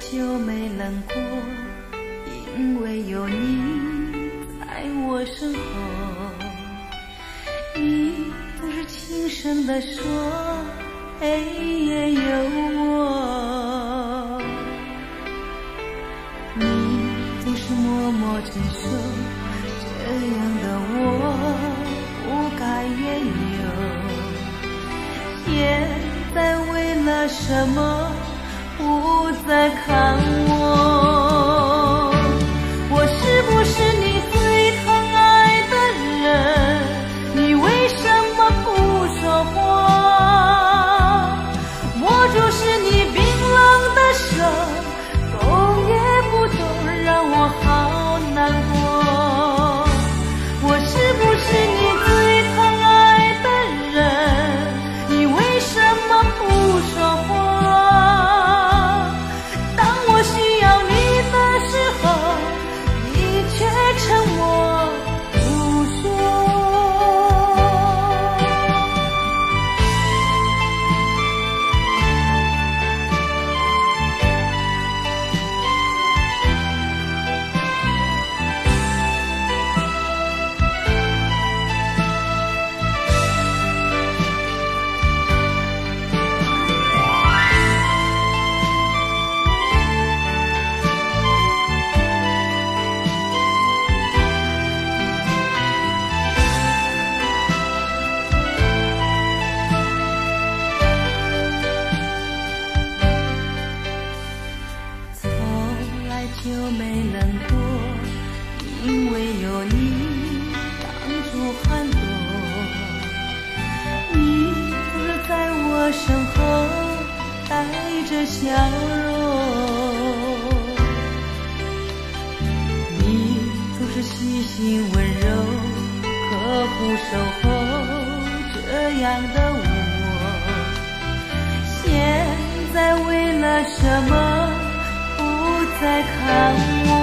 就没冷过，因为有你在我身后。你总是轻声地说，黑夜有我。你总是默默承受，这样的我不该怨尤。现在为了什么不再看我？身后带着笑容，你总是细心温柔，呵护守候这样的我。现在为了什么不再看我？